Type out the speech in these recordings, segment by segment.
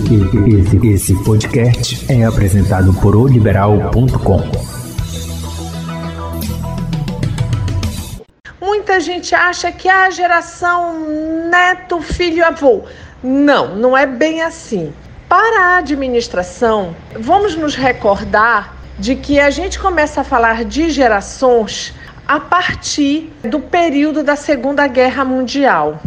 Esse, esse podcast é apresentado por oliberal.com. Muita gente acha que a geração neto, filho, avô. Não, não é bem assim. Para a administração, vamos nos recordar de que a gente começa a falar de gerações a partir do período da Segunda Guerra Mundial.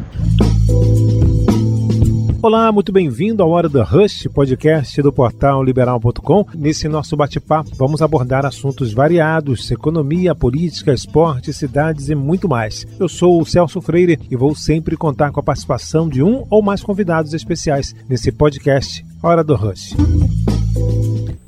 Olá, muito bem-vindo ao Hora do Rush, podcast do portal liberal.com. Nesse nosso bate-papo, vamos abordar assuntos variados: economia, política, esporte, cidades e muito mais. Eu sou o Celso Freire e vou sempre contar com a participação de um ou mais convidados especiais nesse podcast Hora do Rush.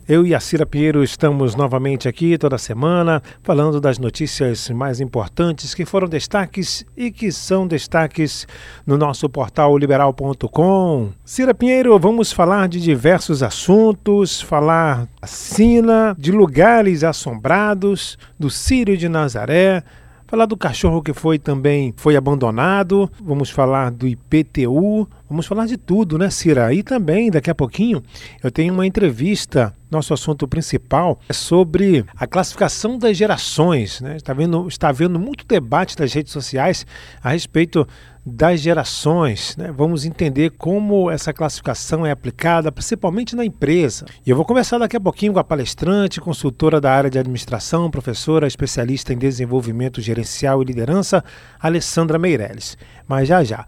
Eu e a Cira Pinheiro estamos novamente aqui toda semana falando das notícias mais importantes que foram destaques e que são destaques no nosso portal liberal.com. Cira Pinheiro, vamos falar de diversos assuntos, falar da Sina, de lugares assombrados, do Sírio de Nazaré, falar do cachorro que foi também foi abandonado, vamos falar do IPTU, vamos falar de tudo, né, Cira? E também, daqui a pouquinho, eu tenho uma entrevista. Nosso assunto principal é sobre a classificação das gerações. Né? Está, vendo, está havendo muito debate nas redes sociais a respeito das gerações. Né? Vamos entender como essa classificação é aplicada, principalmente na empresa. E eu vou conversar daqui a pouquinho com a palestrante, consultora da área de administração, professora especialista em desenvolvimento gerencial e liderança, Alessandra Meirelles. Mas já já.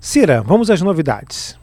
Cira, vamos às novidades.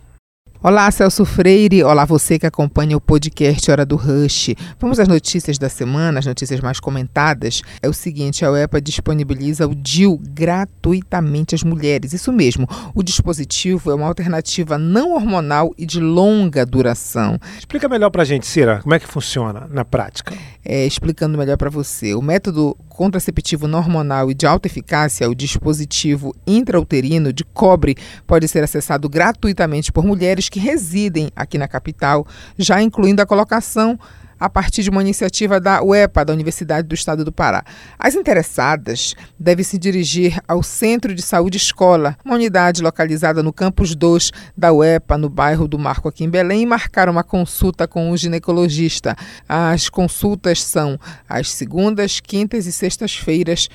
Olá, Celso Freire. Olá, você que acompanha o podcast Hora do Rush. Vamos às notícias da semana, as notícias mais comentadas. É o seguinte: a UEPA disponibiliza o DIL gratuitamente às mulheres. Isso mesmo, o dispositivo é uma alternativa não hormonal e de longa duração. Explica melhor para a gente, Cira, como é que funciona na prática. É, explicando melhor para você. O método contraceptivo não hormonal e de alta eficácia, o dispositivo intrauterino de cobre, pode ser acessado gratuitamente por mulheres que residem aqui na capital, já incluindo a colocação a partir de uma iniciativa da UEPA, da Universidade do Estado do Pará. As interessadas devem se dirigir ao Centro de Saúde Escola, uma unidade localizada no campus 2 da UEPA, no bairro do Marco, aqui em Belém, e marcar uma consulta com o ginecologista. As consultas são às segundas, quintas e sextas-feiras,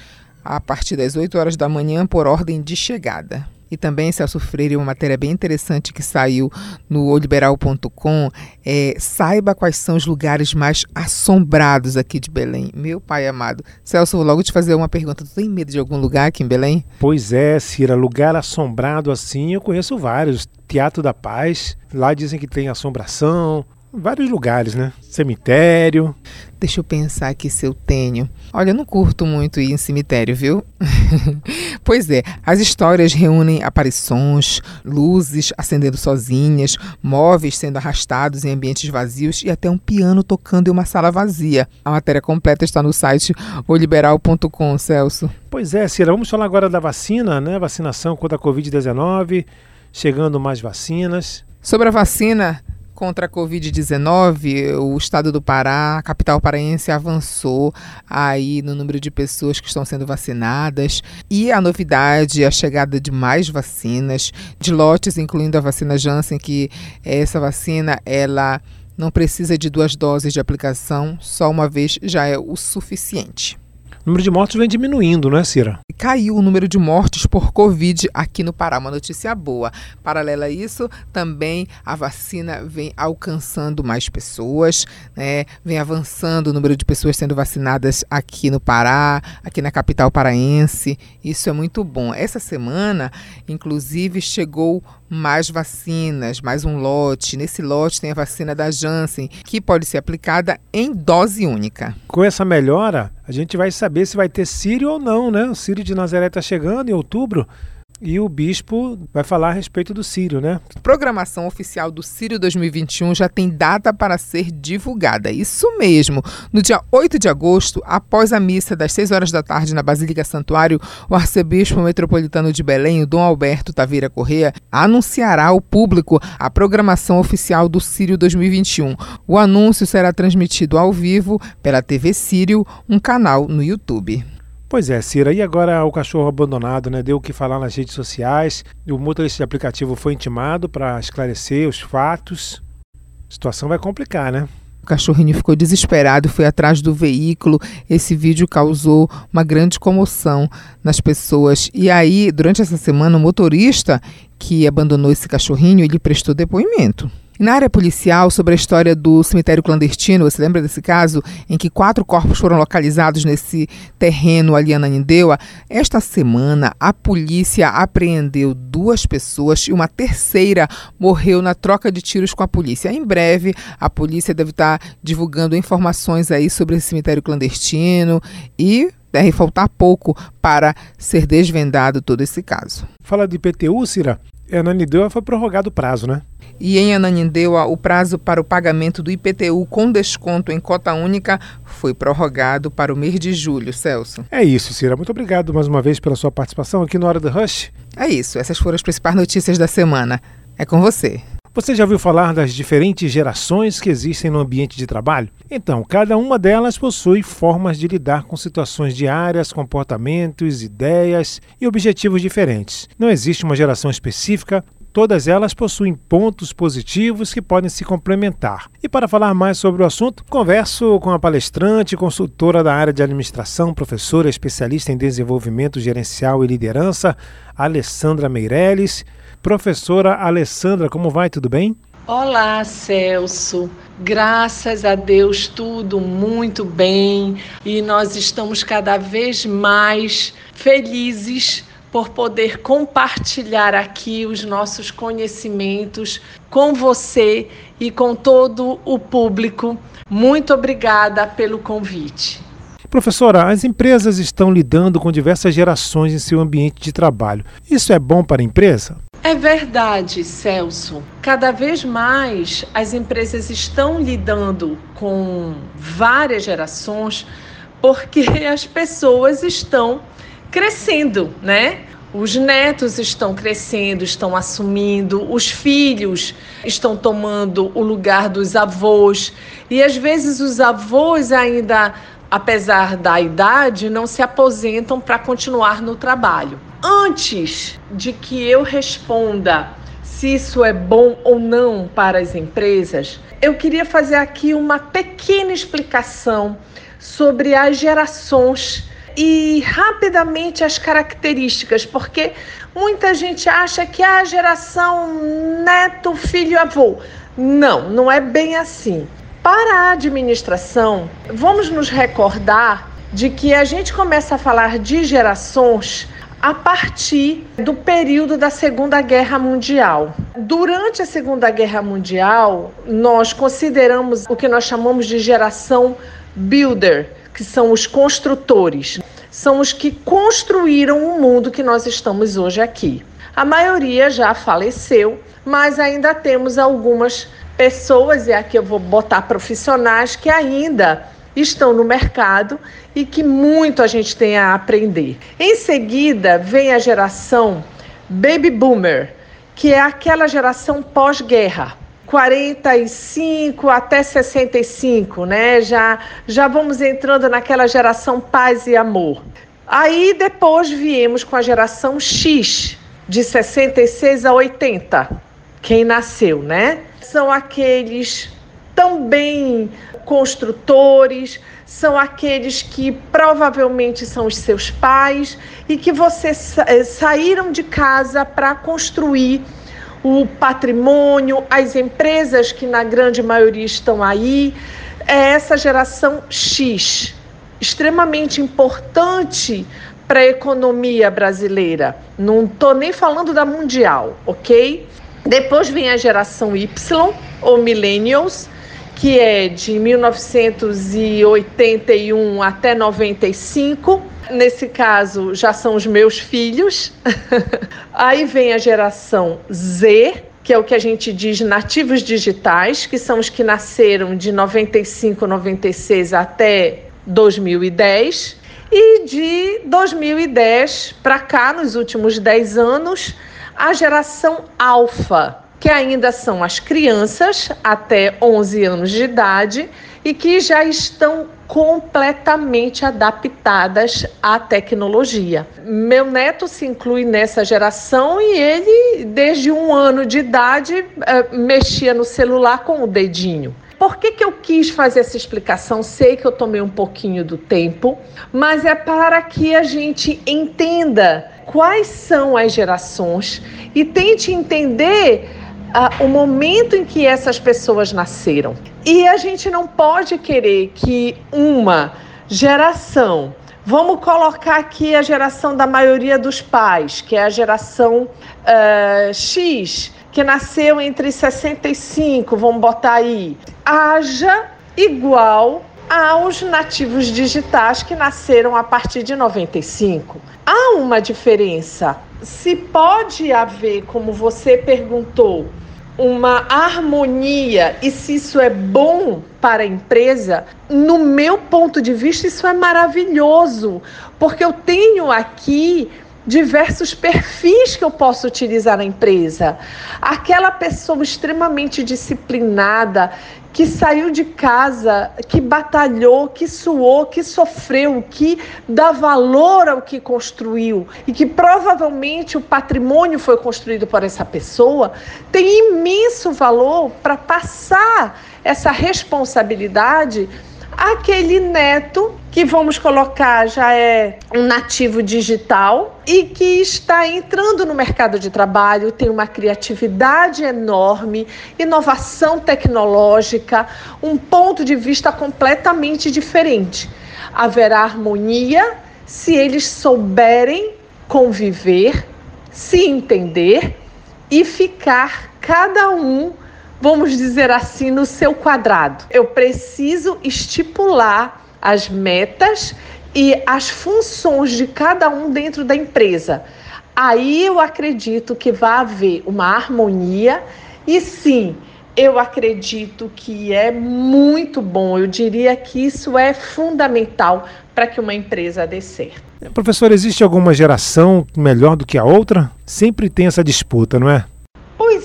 a partir das 8 horas da manhã, por ordem de chegada. E também, Celso Freire, uma matéria bem interessante que saiu no oliberal.com. É, saiba quais são os lugares mais assombrados aqui de Belém. Meu pai amado. Celso, vou logo te fazer uma pergunta. Tu tem medo de algum lugar aqui em Belém? Pois é, Cira. Lugar assombrado assim, eu conheço vários. Teatro da Paz, lá dizem que tem assombração, vários lugares, né? Cemitério. Deixa eu pensar aqui se eu tenho. Olha, eu não curto muito ir em cemitério, viu? pois é, as histórias reúnem aparições, luzes acendendo sozinhas, móveis sendo arrastados em ambientes vazios e até um piano tocando em uma sala vazia. A matéria completa está no site oliberal.com, Celso. Pois é, Cira, vamos falar agora da vacina, né? Vacinação contra a Covid-19, chegando mais vacinas. Sobre a vacina, contra a Covid-19, o estado do Pará, a capital paraense, avançou aí no número de pessoas que estão sendo vacinadas. E a novidade, a chegada de mais vacinas, de lotes, incluindo a vacina Janssen, que essa vacina, ela não precisa de duas doses de aplicação, só uma vez já é o suficiente. O número de mortos vem diminuindo, não é, Cira? Caiu o número de mortes por Covid aqui no Pará. Uma notícia boa. Paralela a isso, também a vacina vem alcançando mais pessoas, né? vem avançando o número de pessoas sendo vacinadas aqui no Pará, aqui na capital paraense. Isso é muito bom. Essa semana, inclusive, chegou mais vacinas, mais um lote. Nesse lote tem a vacina da Janssen, que pode ser aplicada em dose única. Com essa melhora, a gente vai saber se vai ter Sírio ou não, né? O Sírio de Nazaré está chegando em outubro e o bispo vai falar a respeito do Sírio, né? Programação oficial do Sírio 2021 já tem data para ser divulgada. Isso mesmo. No dia 8 de agosto, após a missa das 6 horas da tarde na Basílica Santuário, o arcebispo metropolitano de Belém, Dom Alberto Taveira Correa, anunciará ao público a programação oficial do Sírio 2021. O anúncio será transmitido ao vivo pela TV Sírio, um canal no YouTube. Pois é, Cira, e agora o cachorro abandonado, né? Deu o que falar nas redes sociais. O motorista de aplicativo foi intimado para esclarecer os fatos. A situação vai complicar, né? O cachorrinho ficou desesperado, foi atrás do veículo. Esse vídeo causou uma grande comoção nas pessoas. E aí, durante essa semana, o motorista que abandonou esse cachorrinho, ele prestou depoimento. Na área policial, sobre a história do cemitério clandestino, você lembra desse caso em que quatro corpos foram localizados nesse terreno ali em Ananindeua? Esta semana, a polícia apreendeu duas pessoas e uma terceira morreu na troca de tiros com a polícia. Em breve, a polícia deve estar divulgando informações aí sobre esse cemitério clandestino e deve faltar pouco para ser desvendado todo esse caso. Fala de IPTU, Cira. Ananindeua foi prorrogado o prazo, né? E em Ananindeua, o prazo para o pagamento do IPTU com desconto em cota única foi prorrogado para o mês de julho, Celso. É isso, Cira. Muito obrigado mais uma vez pela sua participação aqui no Hora do Rush. É isso. Essas foram as principais notícias da semana. É com você. Você já ouviu falar das diferentes gerações que existem no ambiente de trabalho? Então, cada uma delas possui formas de lidar com situações diárias, comportamentos, ideias e objetivos diferentes. Não existe uma geração específica Todas elas possuem pontos positivos que podem se complementar. E para falar mais sobre o assunto, converso com a palestrante, consultora da área de administração, professora especialista em desenvolvimento gerencial e liderança, Alessandra Meirelles. Professora Alessandra, como vai? Tudo bem? Olá, Celso. Graças a Deus, tudo muito bem e nós estamos cada vez mais felizes por poder compartilhar aqui os nossos conhecimentos com você e com todo o público. Muito obrigada pelo convite. Professora, as empresas estão lidando com diversas gerações em seu ambiente de trabalho. Isso é bom para a empresa? É verdade, Celso. Cada vez mais as empresas estão lidando com várias gerações porque as pessoas estão crescendo, né? Os netos estão crescendo, estão assumindo, os filhos estão tomando o lugar dos avós. E às vezes os avós ainda, apesar da idade, não se aposentam para continuar no trabalho. Antes de que eu responda se isso é bom ou não para as empresas, eu queria fazer aqui uma pequena explicação sobre as gerações e rapidamente as características, porque muita gente acha que a geração neto, filho, avô. Não, não é bem assim. Para a administração, vamos nos recordar de que a gente começa a falar de gerações a partir do período da Segunda Guerra Mundial. Durante a Segunda Guerra Mundial, nós consideramos o que nós chamamos de geração builder, que são os construtores, são os que construíram o mundo que nós estamos hoje aqui. A maioria já faleceu, mas ainda temos algumas pessoas, e aqui eu vou botar profissionais, que ainda estão no mercado e que muito a gente tem a aprender. Em seguida, vem a geração Baby Boomer, que é aquela geração pós-guerra. 45 até 65, né? Já, já vamos entrando naquela geração paz e amor. Aí depois viemos com a geração X, de 66 a 80, quem nasceu, né? São aqueles também construtores, são aqueles que provavelmente são os seus pais e que vocês eh, saíram de casa para construir o patrimônio, as empresas que na grande maioria estão aí, é essa geração X, extremamente importante para a economia brasileira. Não estou nem falando da mundial, ok? Depois vem a geração Y, ou Millennials, que é de 1981 até 95 Nesse caso, já são os meus filhos. Aí vem a geração Z, que é o que a gente diz nativos digitais, que são os que nasceram de 95, 96 até 2010. E de 2010 para cá, nos últimos 10 anos, a geração alfa, que ainda são as crianças até 11 anos de idade e que já estão completamente adaptadas à tecnologia. Meu neto se inclui nessa geração e ele, desde um ano de idade, eh, mexia no celular com o dedinho. Por que, que eu quis fazer essa explicação? Sei que eu tomei um pouquinho do tempo, mas é para que a gente entenda quais são as gerações e tente entender uh, o momento em que essas pessoas nasceram. E a gente não pode querer que uma geração, vamos colocar aqui a geração da maioria dos pais, que é a geração uh, X, que nasceu entre 65, vamos botar aí, haja igual aos nativos digitais que nasceram a partir de 95. Há uma diferença. Se pode haver, como você perguntou, uma harmonia e se isso é bom para a empresa, no meu ponto de vista, isso é maravilhoso, porque eu tenho aqui diversos perfis que eu posso utilizar na empresa. Aquela pessoa extremamente disciplinada, que saiu de casa, que batalhou, que suou, que sofreu, que dá valor ao que construiu e que provavelmente o patrimônio foi construído por essa pessoa, tem imenso valor para passar essa responsabilidade aquele neto que vamos colocar já é um nativo digital e que está entrando no mercado de trabalho, tem uma criatividade enorme, inovação tecnológica, um ponto de vista completamente diferente. Haverá harmonia se eles souberem conviver, se entender e ficar cada um vamos dizer assim, no seu quadrado. Eu preciso estipular as metas e as funções de cada um dentro da empresa. Aí eu acredito que vai haver uma harmonia e sim, eu acredito que é muito bom. Eu diria que isso é fundamental para que uma empresa dê certo. Professor, existe alguma geração melhor do que a outra? Sempre tem essa disputa, não é?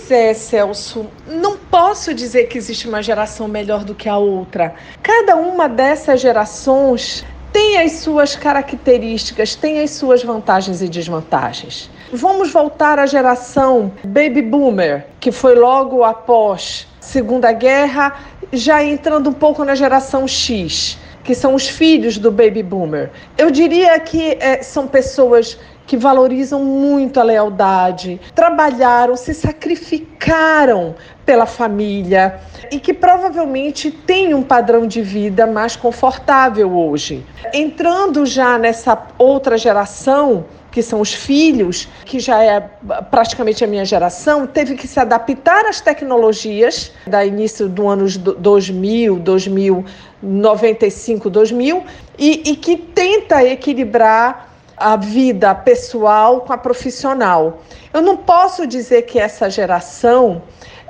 Pois é, Celso. Não posso dizer que existe uma geração melhor do que a outra. Cada uma dessas gerações tem as suas características, tem as suas vantagens e desvantagens. Vamos voltar à geração Baby Boomer, que foi logo após Segunda Guerra, já entrando um pouco na geração X, que são os filhos do Baby Boomer. Eu diria que é, são pessoas que valorizam muito a lealdade, trabalharam, se sacrificaram pela família e que provavelmente têm um padrão de vida mais confortável hoje. Entrando já nessa outra geração, que são os filhos, que já é praticamente a minha geração, teve que se adaptar às tecnologias da início do ano 2000, 2095, 2000 e, e que tenta equilibrar a vida pessoal com a profissional. Eu não posso dizer que essa geração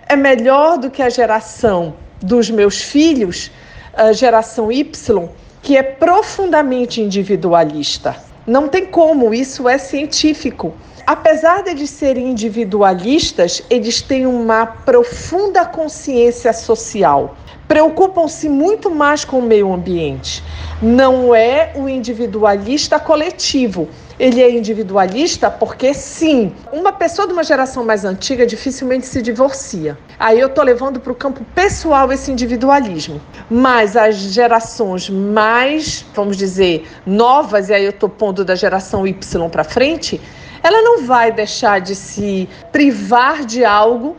é melhor do que a geração dos meus filhos, a geração Y, que é profundamente individualista. Não tem como, isso é científico. Apesar de eles serem individualistas, eles têm uma profunda consciência social preocupam-se muito mais com o meio ambiente. Não é o individualista coletivo. Ele é individualista porque, sim, uma pessoa de uma geração mais antiga dificilmente se divorcia. Aí eu estou levando para o campo pessoal esse individualismo. Mas as gerações mais, vamos dizer, novas, e aí eu estou pondo da geração Y para frente, ela não vai deixar de se privar de algo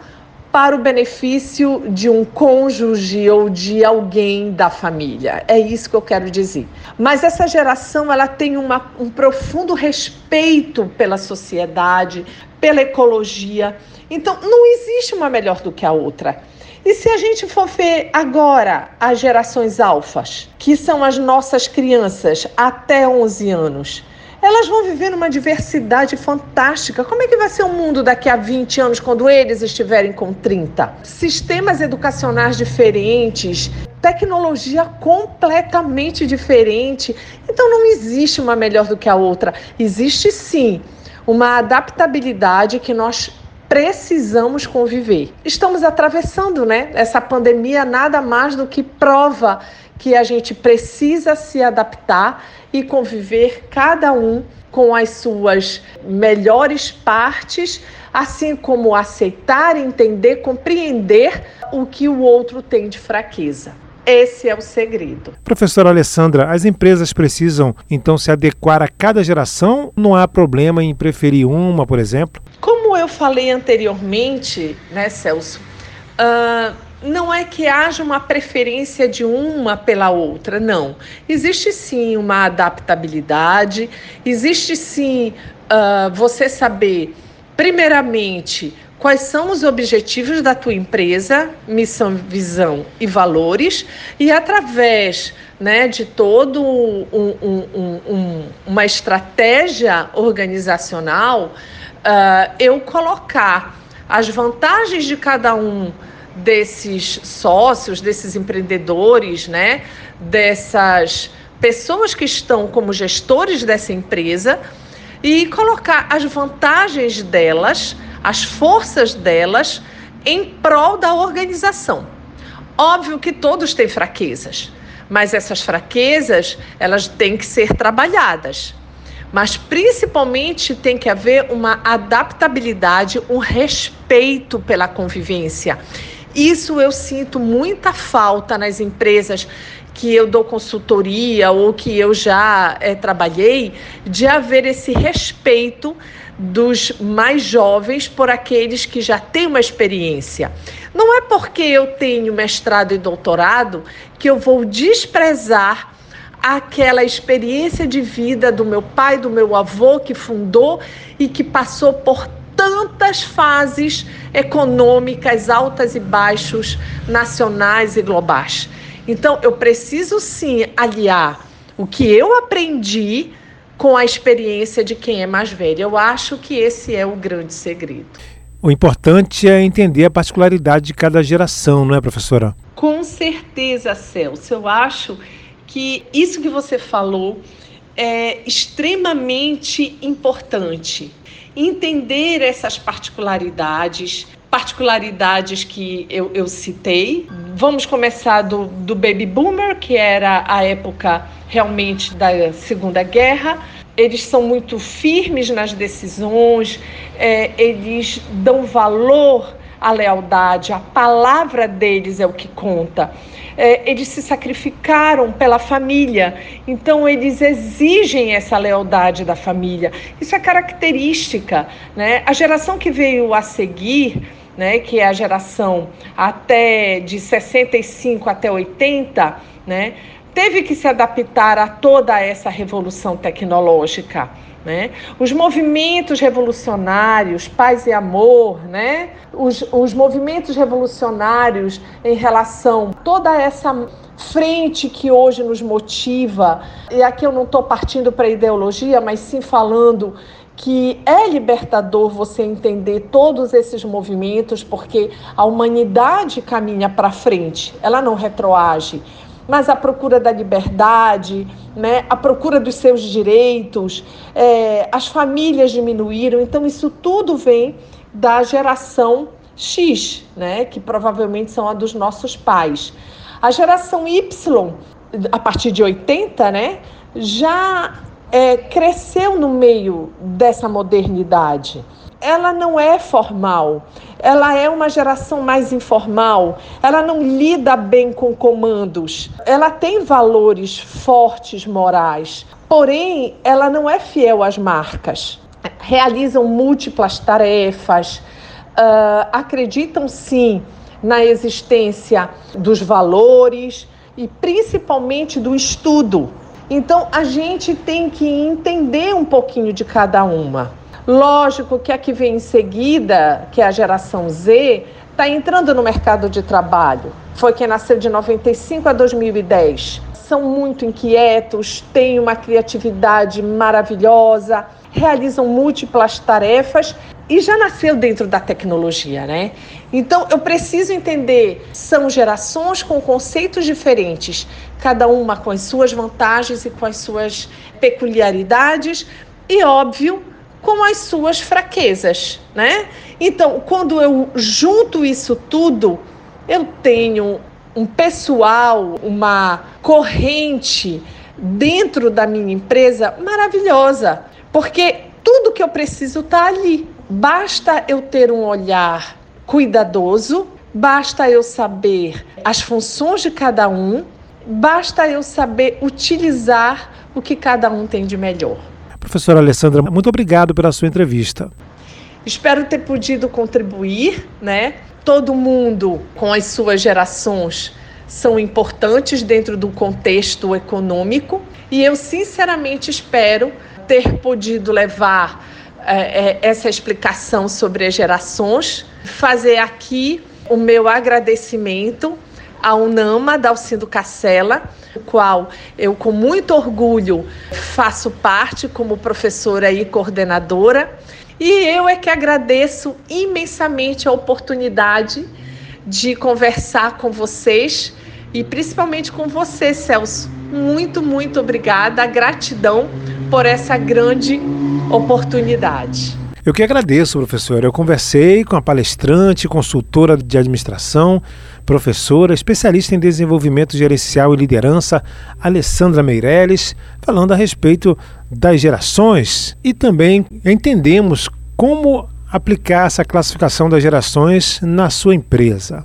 para o benefício de um cônjuge ou de alguém da família. É isso que eu quero dizer. Mas essa geração ela tem uma, um profundo respeito pela sociedade, pela ecologia. Então, não existe uma melhor do que a outra. E se a gente for ver agora as gerações alfas, que são as nossas crianças até 11 anos, elas vão viver numa diversidade fantástica. Como é que vai ser o mundo daqui a 20 anos, quando eles estiverem com 30? Sistemas educacionais diferentes, tecnologia completamente diferente. Então não existe uma melhor do que a outra. Existe sim uma adaptabilidade que nós precisamos conviver. Estamos atravessando, né? Essa pandemia nada mais do que prova que a gente precisa se adaptar e conviver cada um com as suas melhores partes, assim como aceitar, entender, compreender o que o outro tem de fraqueza. Esse é o segredo. Professora Alessandra, as empresas precisam então se adequar a cada geração? Não há problema em preferir uma, por exemplo? Como eu falei anteriormente, né, Celso? Uh, não é que haja uma preferência de uma pela outra, não. Existe sim uma adaptabilidade, existe sim uh, você saber, primeiramente, quais são os objetivos da tua empresa, missão, visão e valores, e através né, de todo um, um, um, uma estratégia organizacional, uh, eu colocar as vantagens de cada um desses sócios, desses empreendedores, né, dessas pessoas que estão como gestores dessa empresa e colocar as vantagens delas as forças delas em prol da organização. Óbvio que todos têm fraquezas, mas essas fraquezas elas têm que ser trabalhadas. Mas principalmente tem que haver uma adaptabilidade, um respeito pela convivência. Isso eu sinto muita falta nas empresas que eu dou consultoria ou que eu já é, trabalhei, de haver esse respeito dos mais jovens por aqueles que já têm uma experiência. Não é porque eu tenho mestrado e doutorado que eu vou desprezar aquela experiência de vida do meu pai, do meu avô que fundou e que passou por tantas fases econômicas altas e baixos, nacionais e globais. Então, eu preciso sim aliar o que eu aprendi com a experiência de quem é mais velho. Eu acho que esse é o grande segredo. O importante é entender a particularidade de cada geração, não é, professora? Com certeza, Celso. Eu acho que isso que você falou é extremamente importante. Entender essas particularidades, particularidades que eu, eu citei. Vamos começar do, do Baby Boomer, que era a época realmente da Segunda Guerra. Eles são muito firmes nas decisões, é, eles dão valor à lealdade, a palavra deles é o que conta. É, eles se sacrificaram pela família, então eles exigem essa lealdade da família. Isso é característica. Né? A geração que veio a seguir né, que é a geração até de 65 até 80, né, teve que se adaptar a toda essa revolução tecnológica. Né? Os movimentos revolucionários, paz e amor, né? os, os movimentos revolucionários em relação a toda essa frente que hoje nos motiva, e aqui eu não estou partindo para ideologia, mas sim falando que é libertador você entender todos esses movimentos, porque a humanidade caminha para frente, ela não retroage. Mas a procura da liberdade, né, a procura dos seus direitos, é, as famílias diminuíram, então isso tudo vem da geração X, né, que provavelmente são a dos nossos pais. A geração Y, a partir de 80, né, já é, cresceu no meio dessa modernidade. Ela não é formal, ela é uma geração mais informal, ela não lida bem com comandos, ela tem valores fortes morais, porém ela não é fiel às marcas. Realizam múltiplas tarefas, uh, acreditam sim na existência dos valores e principalmente do estudo. Então a gente tem que entender um pouquinho de cada uma. Lógico que a que vem em seguida, que é a geração Z, está entrando no mercado de trabalho. Foi quem nasceu de 95 a 2010. São muito inquietos, têm uma criatividade maravilhosa, realizam múltiplas tarefas e já nasceu dentro da tecnologia, né? Então eu preciso entender, são gerações com conceitos diferentes, cada uma com as suas vantagens e com as suas peculiaridades, e óbvio, com as suas fraquezas, né? Então, quando eu junto isso tudo, eu tenho um pessoal, uma corrente dentro da minha empresa maravilhosa, porque tudo que eu preciso está ali. Basta eu ter um olhar cuidadoso, basta eu saber as funções de cada um, basta eu saber utilizar o que cada um tem de melhor. Professora Alessandra, muito obrigado pela sua entrevista. Espero ter podido contribuir, né? Todo mundo com as suas gerações são importantes dentro do contexto econômico e eu sinceramente espero ter podido levar é, essa explicação sobre as gerações, fazer aqui o meu agradecimento à UNAMA, Dalcindo Cacela, qual eu com muito orgulho faço parte como professora e coordenadora. E eu é que agradeço imensamente a oportunidade de conversar com vocês e principalmente com você, Celso. Muito, muito obrigada, gratidão por essa grande oportunidade. Eu que agradeço, professor. Eu conversei com a palestrante, consultora de administração, professora, especialista em desenvolvimento gerencial e liderança, Alessandra Meirelles, falando a respeito das gerações e também entendemos como aplicar essa classificação das gerações na sua empresa.